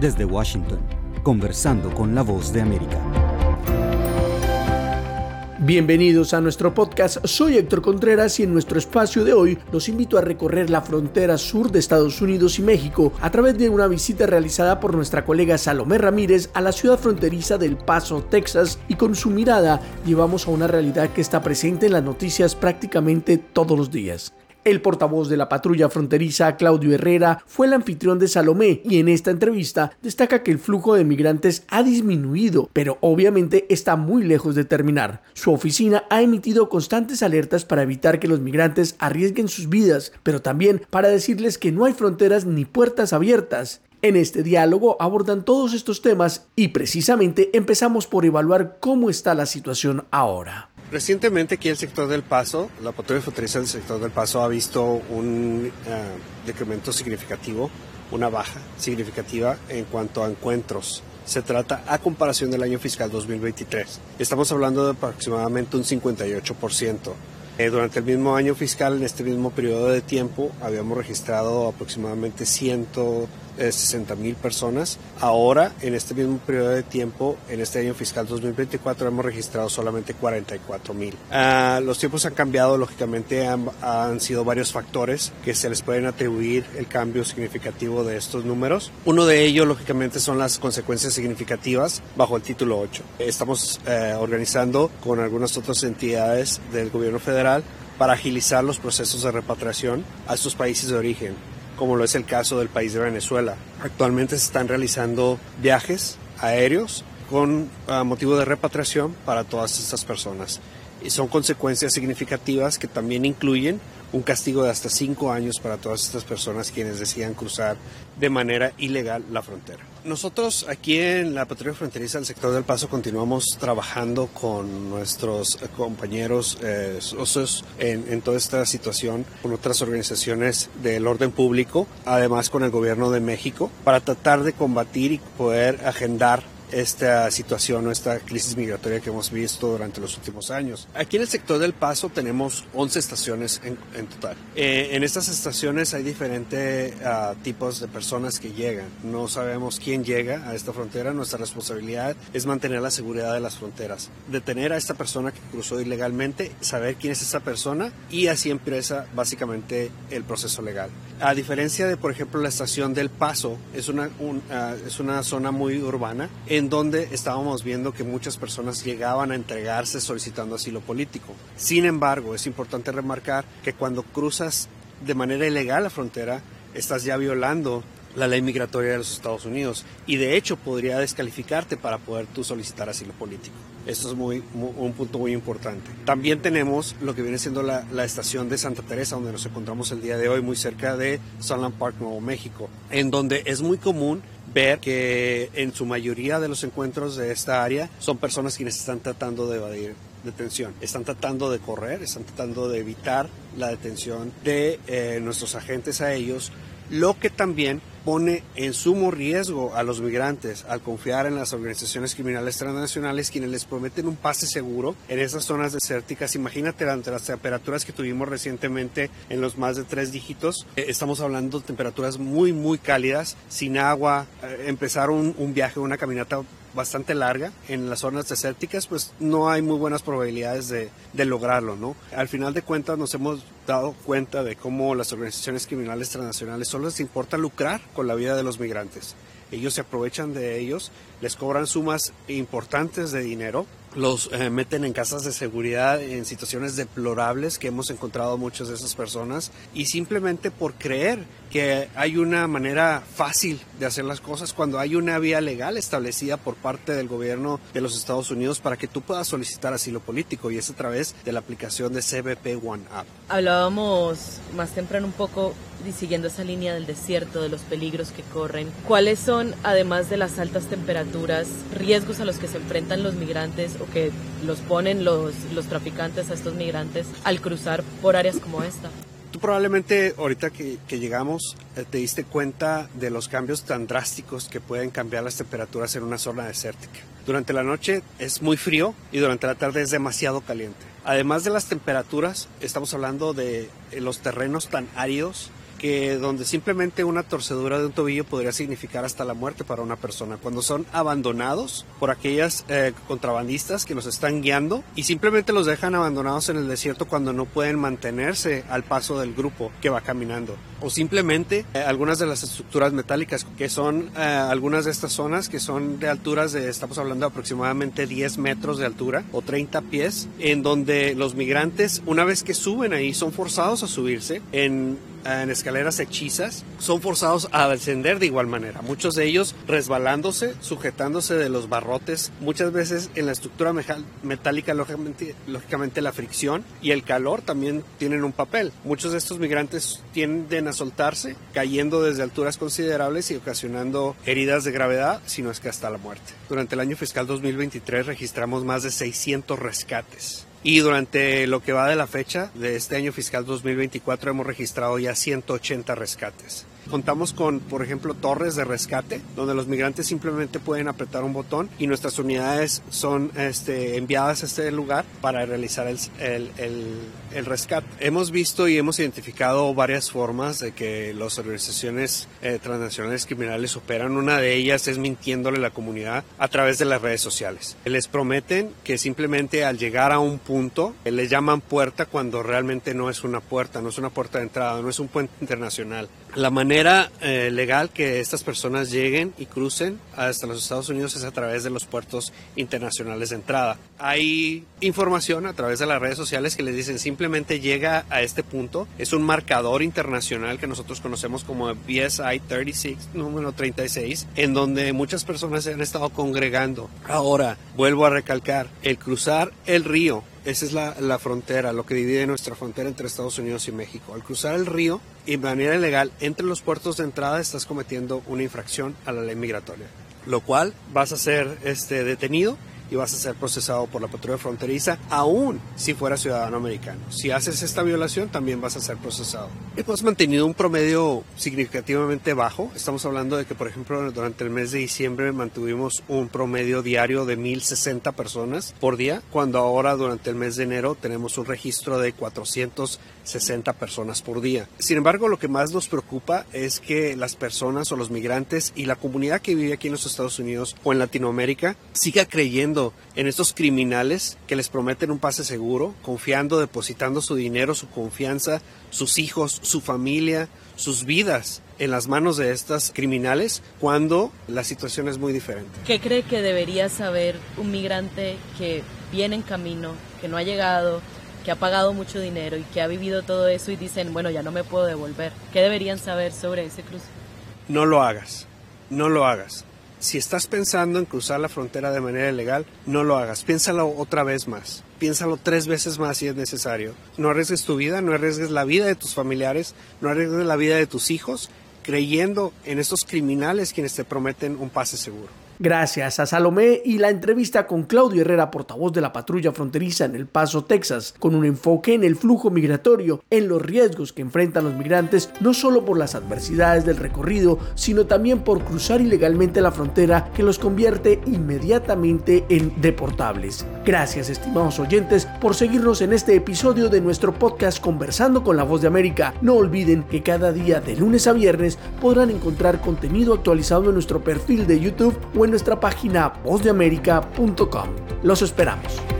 Desde Washington, conversando con la voz de América. Bienvenidos a nuestro podcast, soy Héctor Contreras y en nuestro espacio de hoy los invito a recorrer la frontera sur de Estados Unidos y México a través de una visita realizada por nuestra colega Salomé Ramírez a la ciudad fronteriza del Paso, Texas y con su mirada llevamos a una realidad que está presente en las noticias prácticamente todos los días. El portavoz de la patrulla fronteriza, Claudio Herrera, fue el anfitrión de Salomé y en esta entrevista destaca que el flujo de migrantes ha disminuido, pero obviamente está muy lejos de terminar. Su oficina ha emitido constantes alertas para evitar que los migrantes arriesguen sus vidas, pero también para decirles que no hay fronteras ni puertas abiertas. En este diálogo abordan todos estos temas y precisamente empezamos por evaluar cómo está la situación ahora. Recientemente aquí el sector del Paso, la patrulla fronteriza del sector del Paso ha visto un uh, decremento significativo, una baja significativa en cuanto a encuentros. Se trata a comparación del año fiscal 2023. Estamos hablando de aproximadamente un 58%. Eh, durante el mismo año fiscal, en este mismo periodo de tiempo, habíamos registrado aproximadamente 100 60 mil personas. Ahora, en este mismo periodo de tiempo, en este año fiscal 2024, hemos registrado solamente 44 mil. Uh, los tiempos han cambiado, lógicamente han, han, sido varios factores que se les pueden atribuir el cambio significativo de estos números. Uno de ellos, lógicamente, son las consecuencias significativas bajo el título 8. Estamos uh, organizando con algunas otras entidades del gobierno federal para agilizar los procesos de repatriación a estos países de origen como lo es el caso del país de Venezuela. Actualmente se están realizando viajes aéreos con uh, motivo de repatriación para todas estas personas. Y son consecuencias significativas que también incluyen un castigo de hasta cinco años para todas estas personas quienes decidan cruzar de manera ilegal la frontera. Nosotros aquí en la patrulla fronteriza del sector del Paso continuamos trabajando con nuestros compañeros eh, socios en, en, toda esta situación, con otras organizaciones del orden público, además con el gobierno de México, para tratar de combatir y poder agendar esta situación o esta crisis migratoria que hemos visto durante los últimos años. Aquí en el sector del Paso tenemos 11 estaciones en, en total. Eh, en estas estaciones hay diferentes uh, tipos de personas que llegan. No sabemos quién llega a esta frontera. Nuestra responsabilidad es mantener la seguridad de las fronteras. Detener a esta persona que cruzó ilegalmente, saber quién es esa persona y así empieza básicamente el proceso legal. A diferencia de, por ejemplo, la estación del Paso, es una, un, uh, es una zona muy urbana en donde estábamos viendo que muchas personas llegaban a entregarse solicitando asilo político. Sin embargo, es importante remarcar que cuando cruzas de manera ilegal la frontera, estás ya violando la ley migratoria de los Estados Unidos y de hecho podría descalificarte para poder tú solicitar asilo político. Esto es un punto muy importante. También tenemos lo que viene siendo la, la, estación de Santa Teresa, donde nos encontramos el día de hoy, muy cerca de Sunland Park, Nuevo México, en donde es muy común ver que en su mayoría de los encuentros de esta área son personas quienes están tratando de evadir detención. Están tratando de correr, están tratando de evitar la detención de eh, nuestros agentes a ellos, lo que también pone en sumo riesgo a los migrantes al confiar en las organizaciones criminales transnacionales quienes les prometen un pase seguro en esas zonas desérticas. Imagínate ante las temperaturas que tuvimos recientemente en los más de tres dígitos. Eh, estamos hablando de temperaturas muy, muy cálidas, sin agua, eh, empezar un, un viaje, una caminata bastante larga en las zonas desérticas, pues no hay muy buenas probabilidades de, lograrlo, ¿no? Al final de cuentas nos hemos dado cuenta de cómo las organizaciones criminales transnacionales solo les importa lucrar con la vida de los migrantes. Ellos se aprovechan de ellos, les cobran sumas importantes de dinero, los eh, meten en casas de seguridad en situaciones deplorables que hemos encontrado muchas de esas personas y simplemente por creer que hay una manera fácil de hacer las cosas cuando hay una vía legal establecida por parte del gobierno de los Estados Unidos para que tú puedas solicitar asilo político y es a través de la aplicación de CBP One App. Hablábamos más temprano un poco y siguiendo esa línea del desierto, de los peligros que corren. ¿Cuáles son, además de las altas temperaturas, riesgos a los que se enfrentan los migrantes o que los ponen los, los traficantes a estos migrantes al cruzar por áreas como esta? Tú probablemente ahorita que, que, llegamos te diste cuenta de los cambios tan drásticos que pueden cambiar las temperaturas en una zona desértica. Durante la noche es muy frío y durante la tarde es demasiado caliente. Además de las temperaturas, estamos hablando de los terrenos tan áridos que donde simplemente una torcedura de un tobillo podría significar hasta la muerte para una persona, cuando son abandonados por aquellas eh, contrabandistas que los están guiando y simplemente los dejan abandonados en el desierto cuando no pueden mantenerse al paso del grupo que va caminando. O simplemente eh, algunas de las estructuras metálicas que son eh, algunas de estas zonas que son de alturas de, estamos hablando de aproximadamente 10 metros de altura o 30 pies, en donde los migrantes una vez que suben ahí son forzados a subirse en en escaleras hechizas, son forzados a descender de igual manera. Muchos de ellos resbalándose, sujetándose de los barrotes, muchas veces en la estructura metálica, lógicamente, lógicamente la fricción y el calor también tienen un papel. Muchos de estos migrantes tienden a soltarse, cayendo desde alturas considerables y ocasionando heridas de gravedad, sino es que hasta la muerte. Durante el año fiscal 2023 registramos más de 600 rescates y durante lo que va de la fecha de este año fiscal 2024 hemos registrado ya 180 rescates. Contamos con, por ejemplo, torres de rescate, donde los migrantes simplemente pueden apretar un botón y nuestras unidades son este, enviadas a este lugar para realizar el, el, el, rescate. Hemos visto y hemos identificado varias formas de que las organizaciones eh, transnacionales criminales operan. Una de ellas es mintiéndole a la comunidad a través de las redes sociales. Les prometen que simplemente al llegar a un punto eh, les llaman puerta cuando realmente no es una puerta, no es una puerta de entrada, no es un puente internacional. La manera eh, legal que estas personas lleguen y crucen hasta los Estados Unidos a través de los puertos internacionales de entrada. Hay información a través de las redes sociales que les dicen simplemente llega a este punto. Es un marcador internacional que nosotros conocemos como BSI 36, número 36, en donde muchas personas se han estado congregando. Ahora, vuelvo a recalcar, el cruzar el río esa es la, frontera, lo que divide nuestra frontera entre Estados Unidos y México. Al cruzar el río y de manera ilegal entre los puertos de entrada estás cometiendo una infracción a la ley migratoria, lo cual vas a ser este, detenido y vas a ser procesado por la patrulla fronteriza, aún si fuera ciudadano americano. Si haces esta violación, también vas a ser procesado. Hemos mantenido un promedio significativamente bajo. Estamos hablando de que, por ejemplo, durante el mes de diciembre mantuvimos un promedio diario de 1.060 personas por día, cuando ahora durante el mes de enero tenemos un registro de 460 personas por día. Sin embargo, lo que más nos preocupa es que las personas o los migrantes y la comunidad que vive aquí en los Estados Unidos o en Latinoamérica siga creyendo en estos criminales que les prometen un pase seguro, confiando, depositando su dinero, su confianza, sus hijos, su familia, sus vidas en las manos de estas criminales cuando la situación es muy diferente. ¿Qué cree que debería saber un migrante que viene en camino, que no ha llegado, que ha pagado mucho dinero y que ha vivido todo eso y dicen, bueno, ya no me puedo devolver? ¿Qué deberían saber sobre ese cruce? No lo hagas, no lo hagas si estás pensando en cruzar la frontera de manera ilegal, no lo hagas. Piénsalo otra vez más. Piénsalo tres veces más si es necesario. No arriesgues tu vida, no arriesgues la vida de tus familiares, no arriesgues la vida de tus hijos, creyendo en estos criminales quienes te prometen un pase seguro. Gracias a Salomé y la entrevista con Claudio Herrera, portavoz de la patrulla fronteriza en El Paso, Texas, con un enfoque en el flujo migratorio, en los riesgos que enfrentan los migrantes, no solo por las adversidades del recorrido, sino también por cruzar ilegalmente la frontera que los convierte inmediatamente en deportables. Gracias, estimados oyentes, por seguirnos en este episodio de nuestro podcast Conversando con la Voz de América. No olviden que cada día de lunes a viernes podrán encontrar contenido actualizado en nuestro perfil de YouTube o en nuestra página vozdeamerica.com. Los esperamos.